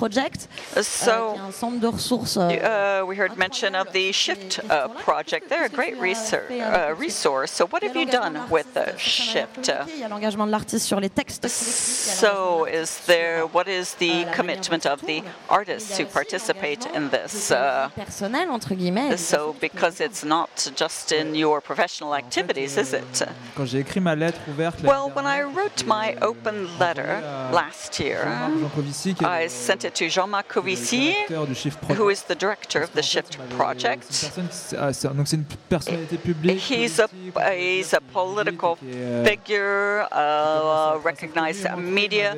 Tu- tu es Uh, le Shift Project, euh, so, qui est un centre de ressources. euh, Uh, we heard mention of the Shift uh, project. They're a great research, uh, resource. So, what il y a have you done with the l'artiste, ça, ça m'a Shift? communiqué, Il y a l'engagement de l'artiste sur les textes. So, is there what is the commitment of the artists who participate in this? Uh, personnel entre guillemets. so, because it's not just in your professional activities, is it? Quand j'ai écrit ma lettre ouverte, l'année Well, when I wrote my open letter last year, Jancovici, qui est I sent it to Jean-Marc Jancovici, directeur du Shift who Project. is the director of the Shift project. personne qui s- c'est- donc c'est une personnalité publique. He's a he's a political euh, figure, uh, recognized media,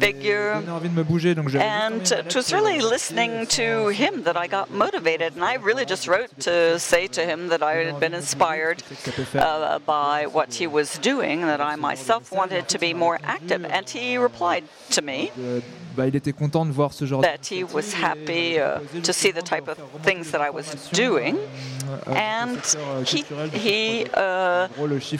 figure. donné envie de me bouger, donc j'avais and juste envoyé ma it was really euh, listening to him that I got motivated, and I really just wrote to say to him that I had been inspired uh, by what he was doing, that I myself wanted to be more active, and he replied to me Euh, bah, il était content de voir ce genre that he was happy uh, to see the type of things that I was doing, and he he uh,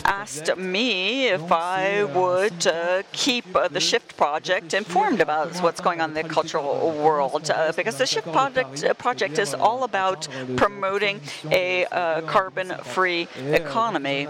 asked me if I would uh, keep uh, the Shift project informed about what's going on in the cultural world, uh, because the Shift project uh, project is all about promoting a uh, carbon-free economy.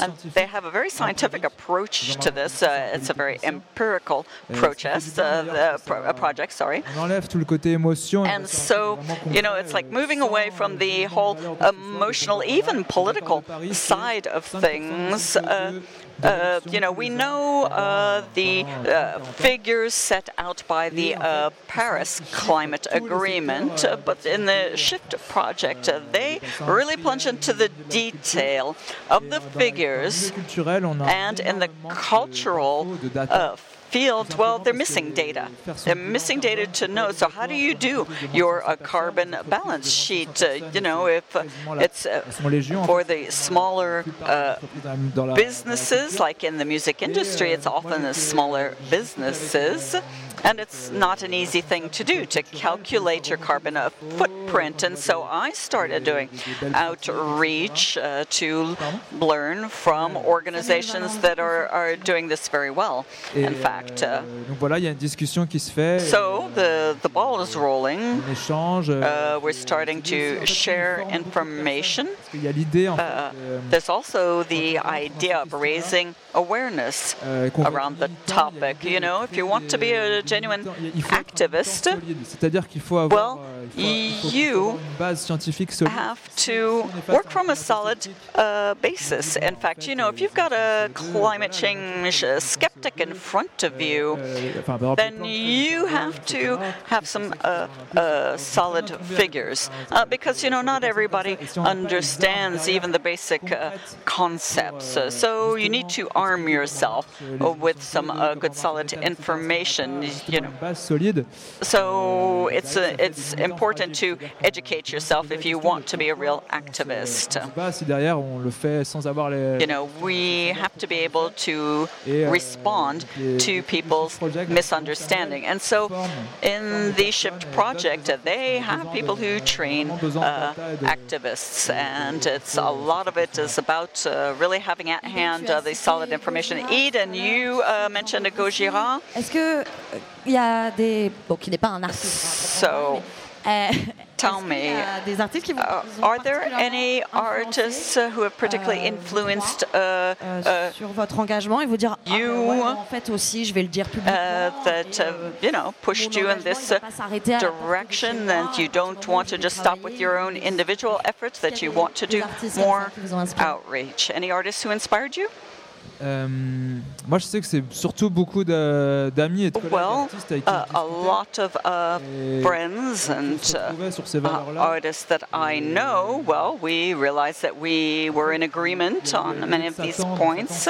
And they have a very scientific approach to this. Uh, it's a very empirical process, uh, the pro- uh, project. Sorry. On enlève tout le côté émotion. And so, you know, it's like moving away from the whole emotional, even political side of things. Uh, uh, you know, we know uh, the uh, figures set out by the uh, Paris Climate Agreement, uh, but in the Shift project, uh, they really plunge into the detail of the figures, culturel, on a and in the cultural uh, field, well, they're missing data. They're missing data to know. So how do you do your uh, carbon balance sheet? Uh, you know, if uh, it's uh, for the smaller uh, businesses, like in the music industry, it's often the smaller businesses. And it's not an easy thing to do, to calculate your carbon uh, footprint. And so I started doing outreach uh, to learn from organizations that are, are doing this very well. In fact, euh, uh, donc voilà, il y a une discussion qui se fait. so the, the ball is rolling. euh, Uh, we're starting to share information. parce qu'il y a l'idée en fait, Uh, euh, there's also the idea of raising awareness euh, around the militant, il y a topic. You know, if you want to be a genuine militants, il faut être activist, militant solide. C'est-à-dire qu'il faut avoir, well, euh, you avoir une base scientifique solide. have to on est face work from a solid uh, basis. In fact, you know, if you've got a climate change skeptic in front of you, euh, exemple, then you have to have some uh, uh, solid figures uh, because you know not everybody understands even the basic uh, concepts. Uh, so you need to arm yourself with some uh, good solid information. You know, une base solide. so it's uh, it's important to educate yourself if you want to be a real activist. Je sais pas si derrière on le fait sans avoir les. You know, we have to be able to euh, respond to people's misunderstanding. And so, in the Shift project, uh, they have people who train uh, activists, and it's a lot of it is about uh, really having at hand uh, the solid information. Eden, you uh, mentioned Gojira. Est-ce que euh, il y a des bon qui n'est pas un artiste hein, So, euh, tell me, a des artistes qui vous uh, vous are there any artists who have particularly euh, influenced uh, euh, uh, sur votre engagement et vous dire ah, you, ouais, en fait aussi je vais le dire publiquement uh, that et, uh, euh, you know pushed you in this direction and you don't want to just stop with your own individual efforts, that you want to des do more qui vous ont inspiré? outreach? Any artists who inspired you? Euh, moi, je sais que c'est surtout beaucoup d'amis et de collègues Well, artistes avec qui Uh, je a lot of uh, friends and uh, uh, artists that I know, well, we realized that we were in agreement on many of de these points.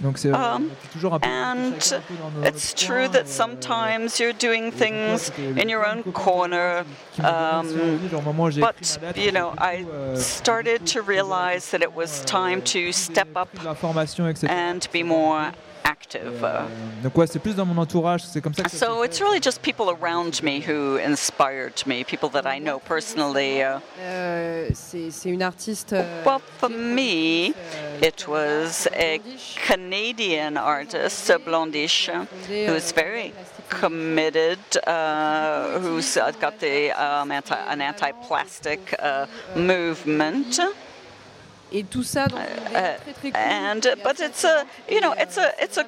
Satan souvent. Donc c'est Um, on était toujours un peu And chacun un peu dans nos- it's true that sometimes you're doing et des fois, things in your own corner. qui me demandaient si on um, venait, genre, au moment où j'ai But, écrit ma lettre, you know, I euh, started to realize that it was time to step up pris de l'information, etc. and be more active. Et, euh, donc ouais, c'est plus dans mon entourage, c'est comme ça que So s'est it's really just people around me who inspired me, people that I know personally. Uh, Euh, c'est c'est une artiste. euh, well, for me, it was a Canadian artist, uh, BLOND:ISH, uh, who's very committed, uh, who's uh, got the um, anti, an anti-plastic uh, movement. Et tout ça dans une Uh, idée très très and qui uh, est but it's a you know it's a it's a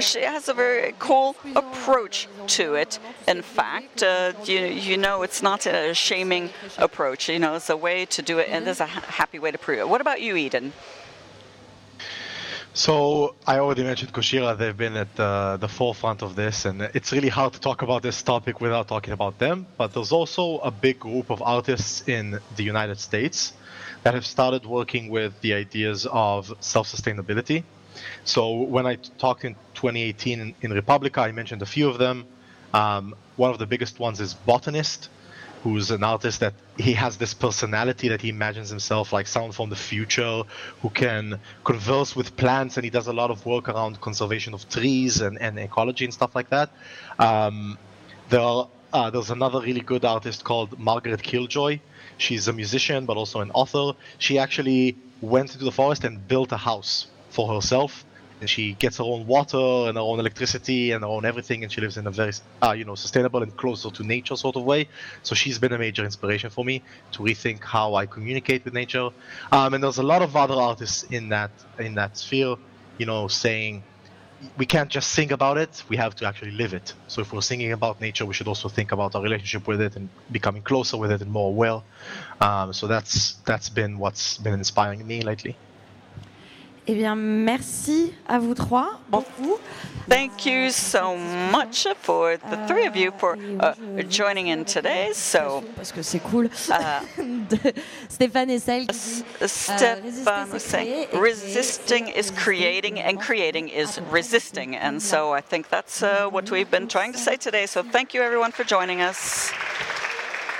she has a very cool approach to it in fact uh, you, you know it's not a shaming approach you know it's a way to do it and there's a happy way to prove it what about you eden So I already mentioned Gojira. They've been at uh, the forefront of this, and it's really hard to talk about this topic without talking about them. But there's also a big group of artists in the United States that have started working with the ideas of self-sustainability. So when I talked in 2018 in, in re:publica, I mentioned a few of them. Um, one of the biggest ones is Botanist, who's an artist that he has this personality that he imagines himself like someone from the future who can converse with plants and he does a lot of work around conservation of trees and, and ecology and stuff like that. Um, there are, uh, there's another really good artist called Margaret Killjoy. She's a musician but also an author. She actually went into the forest and built a house for herself. And she gets her own water and her own electricity and her own everything and she lives in a very uh, you know sustainable and closer to nature sort of way. So she's been a major inspiration for me to rethink how i communicate with nature. Um, and there's a lot of other artists in that in that sphere you know saying we can't just think about it we have to actually live it. So if we're thinking about nature we should also think about our relationship with it and becoming closer with it and more aware um, so that's that's been what's been inspiring me lately Eh bien, merci à vous trois beaucoup. thank you so much for the three of you for uh, joining in today so Parce que c'est cool. uh, de Stéphane qui dit Stefan was saying, resisting is creating, and creating is resisting. And so I think that's uh, what we've been trying to say today. So thank you, everyone, for joining us.